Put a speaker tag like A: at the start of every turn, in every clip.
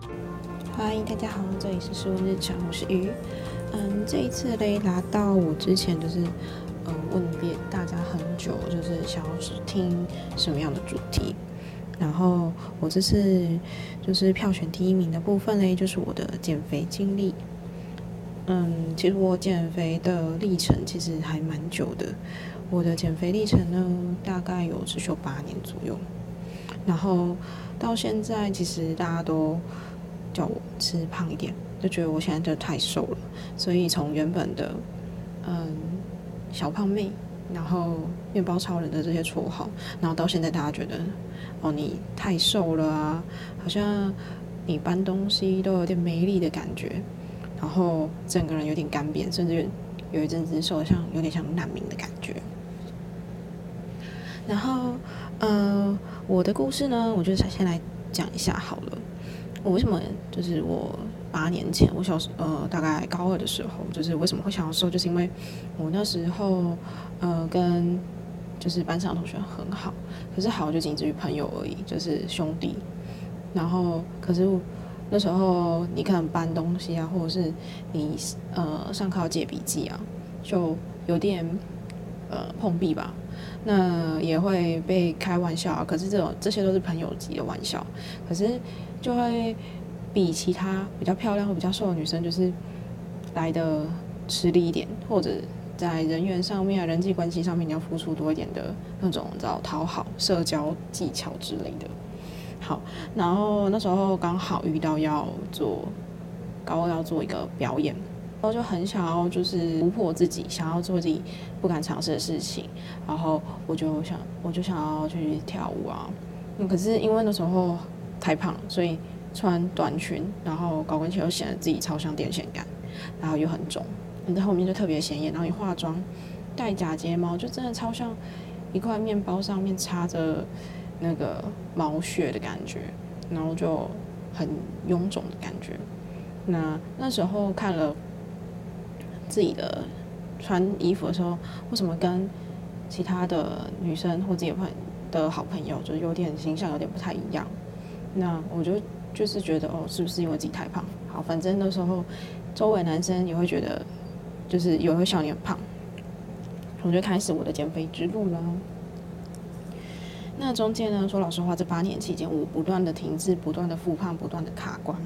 A: 嗨，大家好，这里是十五日常，我是鱼。嗯，这一次嘞，拿到我之前就是呃问遍大家很久，就是想要听什么样的主题。然后我这次就是票选第一名的部分嘞，就是我的减肥经历。嗯，其实我减肥的历程其实还蛮久的，我的减肥历程呢大概有持续八年左右。然后到现在，其实大家都叫我吃胖一点，就觉得我现在真的太瘦了，所以从原本的嗯小胖妹，然后面包超人的这些绰号，然后到现在大家觉得哦你太瘦了啊，好像你搬东西都有点没力的感觉，然后整个人有点干瘪，甚至有一阵子瘦的像有点像难民的感觉，然后呃。我的故事呢，我就先来讲一下好了。我为什么就是我八年前，我小时呃大概高二的时候，就是为什么会想要瘦，就是因为我那时候呃跟就是班上同学很好，可是好就仅止于朋友而已，就是兄弟。然后可是那时候你可能搬东西啊，或者是你呃上课借笔记啊，就有点呃碰壁吧。那也会被开玩笑啊，可是这种这些都是朋友级的玩笑，可是就会比其他比较漂亮或比较瘦的女生就是来的吃力一点，或者在人缘上面、人际关系上面你要付出多一点的那种，找讨好、社交技巧之类的。好，然后那时候刚好遇到要做高要做一个表演。然后就很想要，就是突破自己，想要做自己不敢尝试的事情。然后我就想，我就想要去跳舞啊。可是因为那时候太胖，所以穿短裙，然后高跟鞋又显得自己超像电线杆，然后又很肿。你在后面就特别显眼。然后你化妆，戴假睫毛，就真的超像一块面包上面插着那个毛屑的感觉，然后就很臃肿的感觉。那那时候看了。自己的穿衣服的时候，为什么跟其他的女生或自己朋的好朋友，就是有点形象有点不太一样？那我就就是觉得哦，是不是因为自己太胖？好，反正那时候周围男生也会觉得，就是有会笑你很胖。我就开始我的减肥之路了。那中间呢，说老实话，这八年期间，我不断的停滞，不断的复胖，不断的卡关。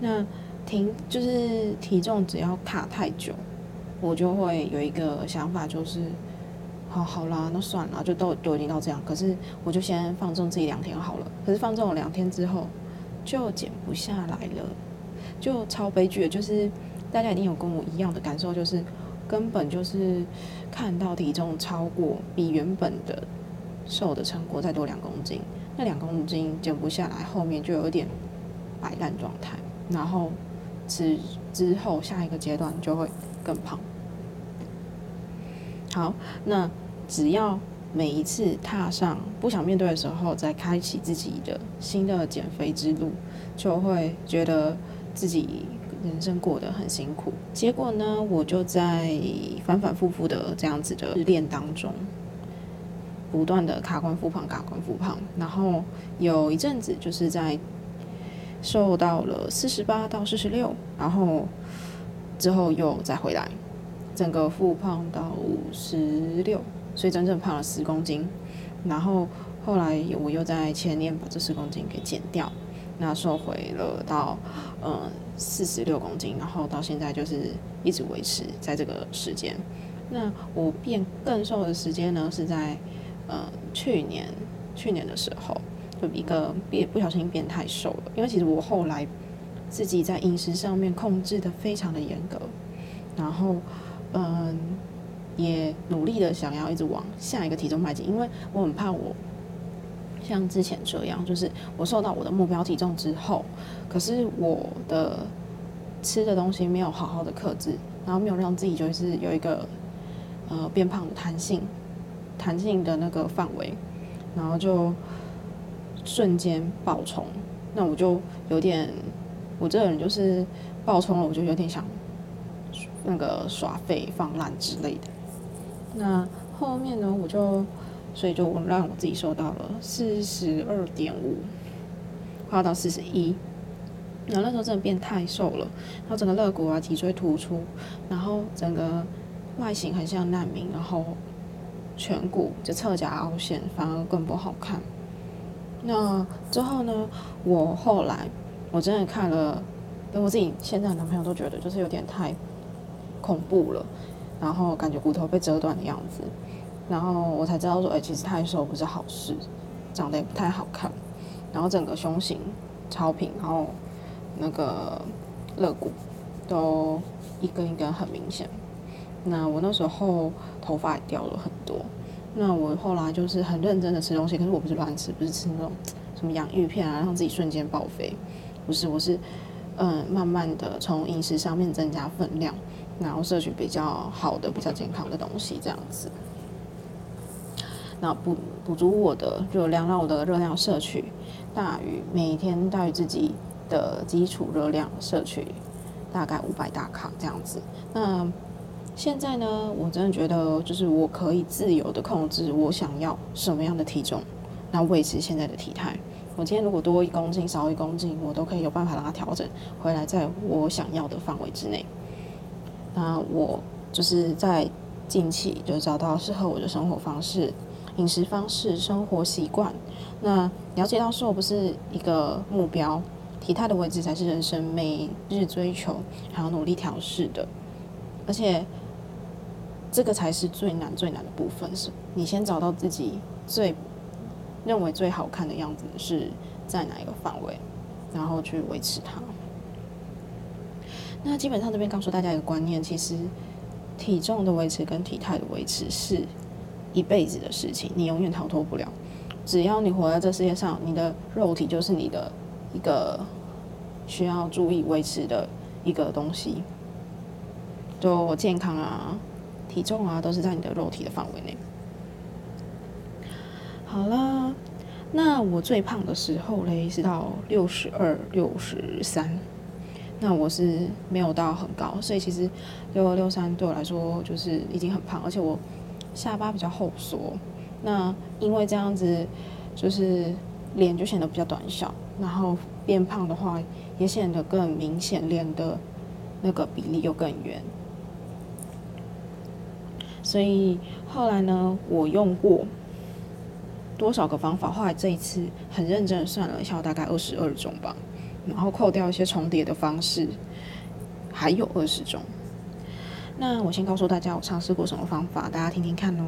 A: 那停就是体重只要卡太久，我就会有一个想法，就是好好啦，那算了，就都都已经到这样。可是我就先放纵自己两天好了。可是放纵了两天之后，就减不下来了，就超悲剧的。就是大家一定有跟我一样的感受，就是根本就是看到体重超过比原本的瘦的成果再多两公斤，那两公斤减不下来，后面就有点摆烂状态，然后。之之后，下一个阶段就会更胖。好，那只要每一次踏上不想面对的时候，再开启自己的新的减肥之路，就会觉得自己人生过得很辛苦。结果呢，我就在反反复复的这样子的练当中，不断的卡关复胖，卡关复胖，然后有一阵子就是在。瘦到了四十八到四十六，然后之后又再回来，整个复胖到五十六，所以真正胖了十公斤。然后后来我又在前年把这十公斤给减掉，那瘦回了到呃四十六公斤，然后到现在就是一直维持在这个时间。那我变更瘦的时间呢，是在呃去年去年的时候就。一个变不小心变太瘦了，因为其实我后来自己在饮食上面控制的非常的严格，然后嗯也努力的想要一直往下一个体重迈进，因为我很怕我像之前这样，就是我瘦到我的目标体重之后，可是我的吃的东西没有好好的克制，然后没有让自己就是有一个呃变胖的弹性弹性的那个范围，然后就。瞬间爆冲，那我就有点，我这个人就是爆冲了，我就有点想那个耍废放烂之类的。那后面呢，我就所以就我让我自己瘦到了四十二点五，快要到四十一，然后那时候真的变太瘦了，然后整个肋骨啊、脊椎突出，然后整个外形很像难民，然后颧骨就侧颊凹陷，反而更不好看。那之后呢，我后来我真的看了，我自己现在的男朋友都觉得就是有点太恐怖了，然后感觉骨头被折断的样子，然后我才知道说，哎，其实太瘦不是好事，长得也不太好看，然后整个胸型超平，然后。那个肋骨都一根一根很明显。那我那时候头发也掉了很多。那我后来就是很认真的吃东西，可是我不是乱吃，不是吃那种什么洋芋片啊，让自己瞬间爆肥。不是，我是嗯，慢慢的从饮食上面增加分量，然后摄取比较好的、比较健康的东西，这样子。那补补足我的热量，让我的热量摄取大于每天大于自己。的基础热量摄取大概五百大卡这样子。那现在呢，我真的觉得就是我可以自由的控制我想要什么样的体重，那维持现在的体态。我今天如果多一公斤、少一公斤，我都可以有办法让它调整回来，在我想要的范围之内。那我就是在近期就找到适合我的生活方式、饮食方式、生活习惯。那了解到瘦不是一个目标。体态的位置才是人生每日追求，还要努力调试的，而且这个才是最难最难的部分。是你先找到自己最认为最好看的样子是在哪一个范围，然后去维持它。那基本上这边告诉大家一个观念，其实体重的维持跟体态的维持是一辈子的事情，你永远逃脱不了。只要你活在这世界上，你的肉体就是你的。一个需要注意维持的一个东西，就健康啊、体重啊，都是在你的肉体的范围内。好了，那我最胖的时候嘞是到六十二、六十三，那我是没有到很高，所以其实六二、六三对我来说就是已经很胖，而且我下巴比较后缩，那因为这样子就是脸就显得比较短小。然后变胖的话，也显得更明显，脸的那个比例又更圆。所以后来呢，我用过多少个方法？后来这一次很认真算了一下，大概二十二种吧。然后扣掉一些重叠的方式，还有二十种。那我先告诉大家，我尝试过什么方法，大家听听看哦。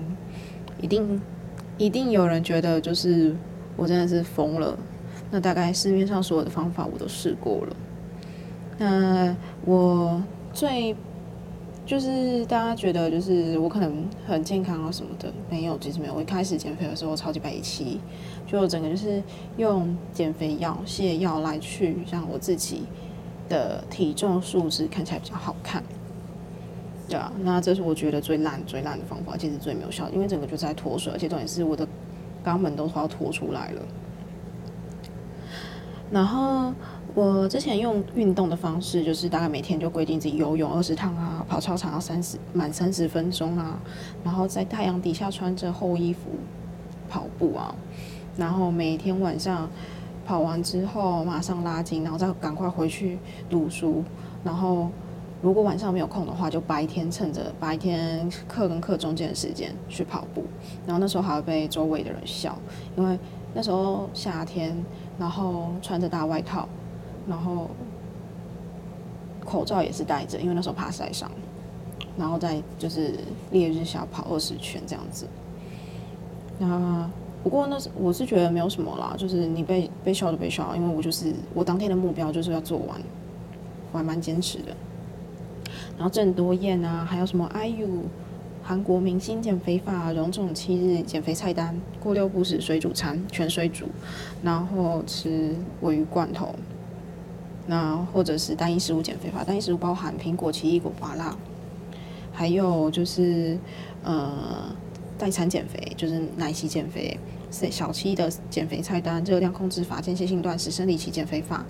A: 一定一定有人觉得，就是我真的是疯了。那大概市面上所有的方法我都试过了。那我最就是大家觉得就是我可能很健康啊什么的，没有，其实没有。我一开始减肥的时候超级白气，就整个就是用减肥药、泻药来去让我自己的体重数值看起来比较好看。对啊，那这是我觉得最烂、最烂的方法，其实最没有效，因为整个就在脱水，而且重点是我的肛门都快要脱出来了。然后我之前用运动的方式，就是大概每天就规定自己游泳二十趟啊，跑操场要三十满三十分钟啊，然后在太阳底下穿着厚衣服跑步啊，然后每天晚上跑完之后马上拉筋，然后再赶快回去读书，然后如果晚上没有空的话，就白天趁着白天课跟课中间的时间去跑步，然后那时候还会被周围的人笑，因为那时候夏天。然后穿着大外套，然后口罩也是戴着，因为那时候怕晒伤。然后再就是烈日下跑二十圈这样子。那不过那是我是觉得没有什么啦，就是你被被笑就被笑，因为我就是我当天的目标就是要做完，我还蛮坚持的。然后郑多燕啊，还有什么 IU。韩国明星减肥法，荣总七日减肥菜单：过六不食水煮餐，全水煮，然后吃尾鱼罐头，那或者是单一食物减肥法，单一食物包含苹果、奇异果、麻辣，还有就是呃代餐减肥，就是奶昔减肥，小七的减肥菜单：热量控制法、间歇性断食、生理期减肥法，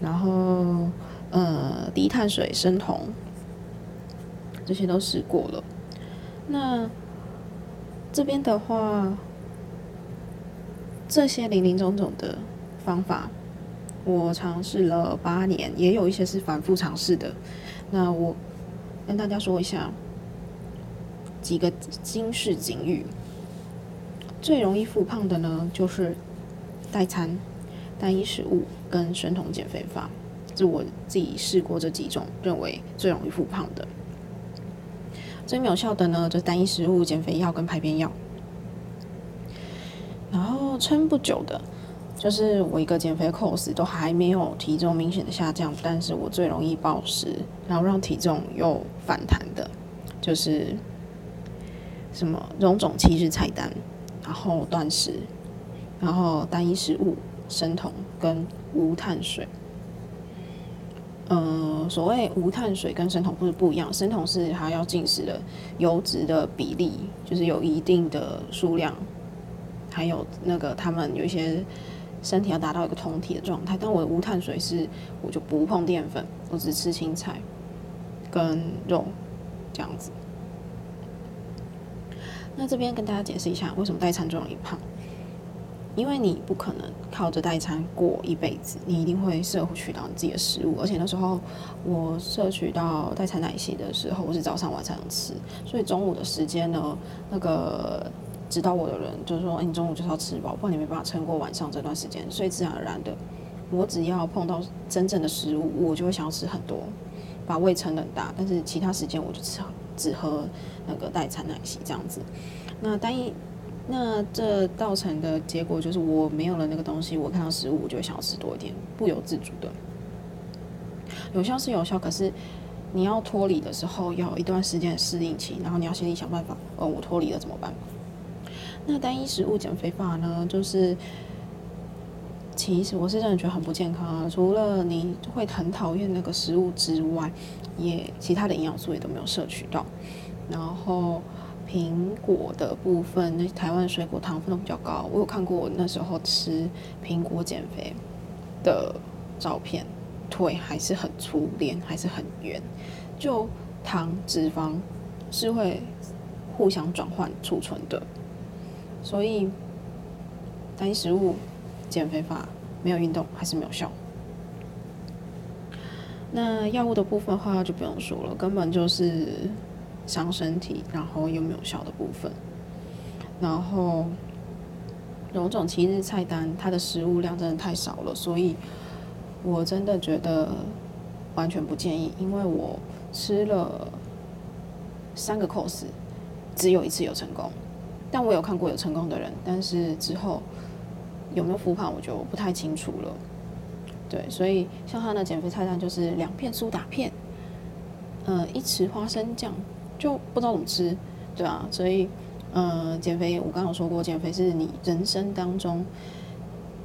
A: 然后呃低碳水生酮。这些都试过了，那这边的话，这些零零总总的方法，我尝试了八年，也有一些是反复尝试的。那我跟大家说一下几个金式警语。最容易复胖的呢，就是代餐、单一食物跟生酮减肥法。是我自己试过这几种，认为最容易复胖的。最没有效的呢，就是单一食物、减肥药跟排便药。然后撑不久的，就是我一个减肥 course 都还没有体重明显的下降，但是我最容易暴食，然后让体重又反弹的，就是什么种种七日菜单，然后断食，然后单一食物、生酮跟无碳水。嗯，所谓无碳水跟生酮不是不一样，生酮是还要进食的油脂的比例，就是有一定的数量。还有那个，他们有一些身体要达到一个酮体的状态。但我的无碳水是，我就不碰淀粉，我只吃青菜跟肉这样子。那这边跟大家解释一下，为什么代餐最容易胖？因为你不可能靠着代餐过一辈子，你一定会摄取到你自己的食物。而且那时候我摄取到代餐奶昔的时候，我是早上晚上吃，所以中午的时间呢，那个。指导我的人就是说，你中午就是要吃饱，不然你没办法撑过晚上这段时间。所以自然而然的，我只要碰到真正的食物，我就会想要吃很多，把胃撑很大。但是其他时间我就吃只喝那个代餐奶昔这样子。那单一，那这造成的结果就是我没有了那个东西，我看到食物我就想要吃多一点，不由自主的。有效是有效，可是你要脱离的时候要一段时间的适应期，然后你要心里想办法，哦，我脱离了怎么办？那单一食物减肥法呢？就是其实我是真的觉得很不健康啊！除了你会很讨厌那个食物之外，也其他的营养素也都没有摄取到。然后苹果的部分，那台湾水果糖分都比较高。我有看过那时候吃苹果减肥的照片，腿还是很粗，脸还是很圆。就糖脂肪是会互相转换储存的。所以，单一食物减肥法没有运动还是没有效。那药物的部分的话就不用说了，根本就是伤身体，然后又没有效的部分。然后，有种七日菜单，它的食物量真的太少了，所以我真的觉得完全不建议，因为我吃了三个 cos，只有一次有成功。但我有看过有成功的人，但是之后有没有复胖，我就不太清楚了。对，所以像他的减肥菜单就是两片苏打片，呃，一匙花生酱，就不知道怎么吃，对啊，所以，呃，减肥我刚刚有说过，减肥是你人生当中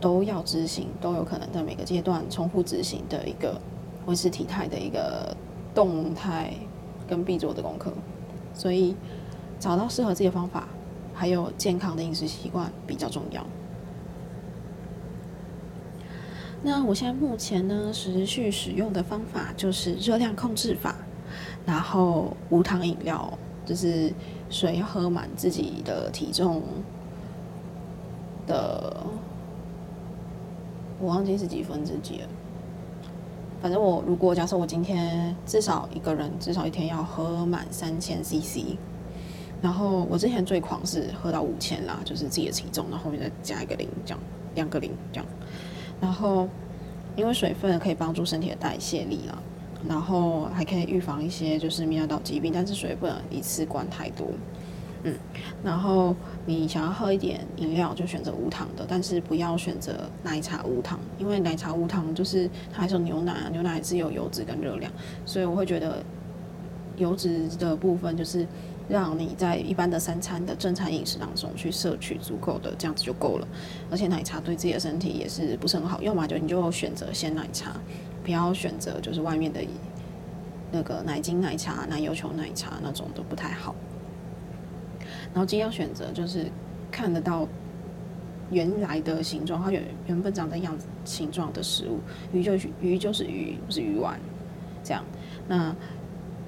A: 都要执行，都有可能在每个阶段重复执行的一个维持体态的一个动态跟必做的功课。所以找到适合自己的方法。还有健康的饮食习惯比较重要。那我现在目前呢，持续使用的方法就是热量控制法，然后无糖饮料，就是水要喝满自己的体重的，我忘记是几分之几了。反正我如果假设我今天至少一个人至少一天要喝满三千 CC。然后我之前最狂是喝到五千啦，就是自己的体重，然后后面再加一个零，这样两个零这样。然后因为水分可以帮助身体的代谢力啦，然后还可以预防一些就是泌尿道疾病，但是水不能一次灌太多。嗯，然后你想要喝一点饮料就选择无糖的，但是不要选择奶茶无糖，因为奶茶无糖就是它还是有牛奶啊，牛奶是有油脂跟热量，所以我会觉得油脂的部分就是。让你在一般的三餐的正餐饮食当中去摄取足够的，这样子就够了。而且奶茶对自己的身体也是不是很好，要么就你就选择鲜奶茶，不要选择就是外面的那个奶精奶茶、奶油球奶茶那种都不太好。然后尽量选择就是看得到原来的形状，它原原本长的样子形状的食物，鱼就鱼就是鱼，不是鱼丸，这样那。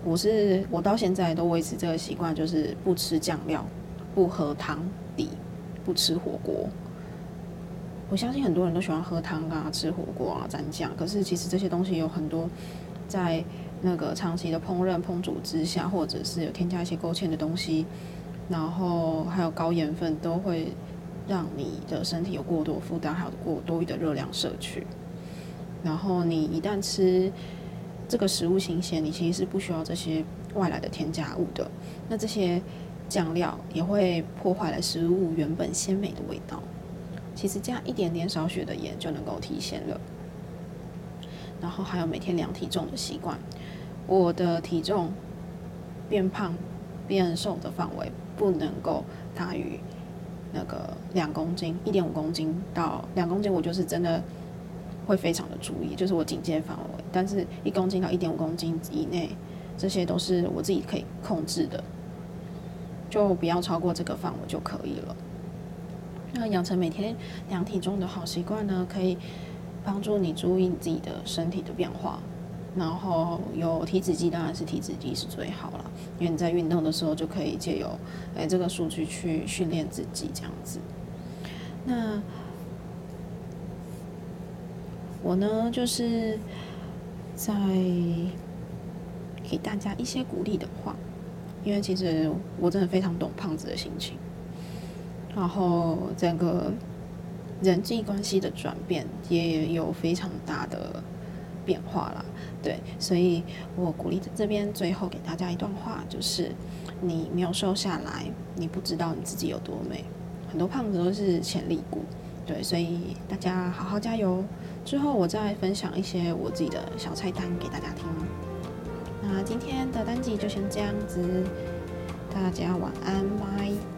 A: 我是我到现在都维持这个习惯，就是不吃酱料，不喝汤底，不吃火锅，我相信很多人都喜欢喝汤啊、吃火锅啊、蘸酱，可是其实这些东西有很多在那个长期的烹饪烹煮之下，或者是有添加一些勾芡的东西，然后还有高盐分，都会让你的身体有过多负担，还有过多余的热量摄取。然后你一旦吃这个食物新鲜，你其实是不需要这些外来的添加物的。那这些酱料也会破坏了食物原本鲜美的味道。其实加一点点少许的盐就能够提鲜了。然后还有每天量体重的习惯。我的体重变胖变瘦的范围不能够大于那个两公斤，一点五公斤到两公斤，我就是真的会非常的注意，就是我警戒范围。但是一公斤到一点五公斤以内，这些都是我自己可以控制的，就不要超过这个范围就可以了。那养成每天量体重的好习惯呢，可以帮助你注意你自己的身体的变化。然后有体脂机，当然是体脂机是最好了，因为你在运动的时候就可以借由哎这个数据去训练自己这样子。那我呢，就是在给大家一些鼓励的话，因为其实我真的非常懂胖子的心情。然后整个人际关系的转变也有非常大的变化啦。对，所以我鼓励这边最后给大家一段话，就是你没有瘦下来，你不知道你自己有多美。很多胖子都是潜力股，对，所以大家好好加油。之后我再分享一些我自己的小菜单给大家听。那今天的单集就先这样子，大家晚安，拜。